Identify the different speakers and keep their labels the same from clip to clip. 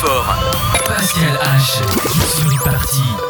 Speaker 1: fort.
Speaker 2: Pascal H. sur une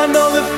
Speaker 1: I know the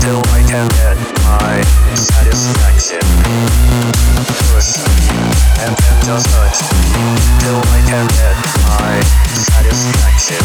Speaker 3: till I can get my satisfaction. And then just I can get my satisfaction.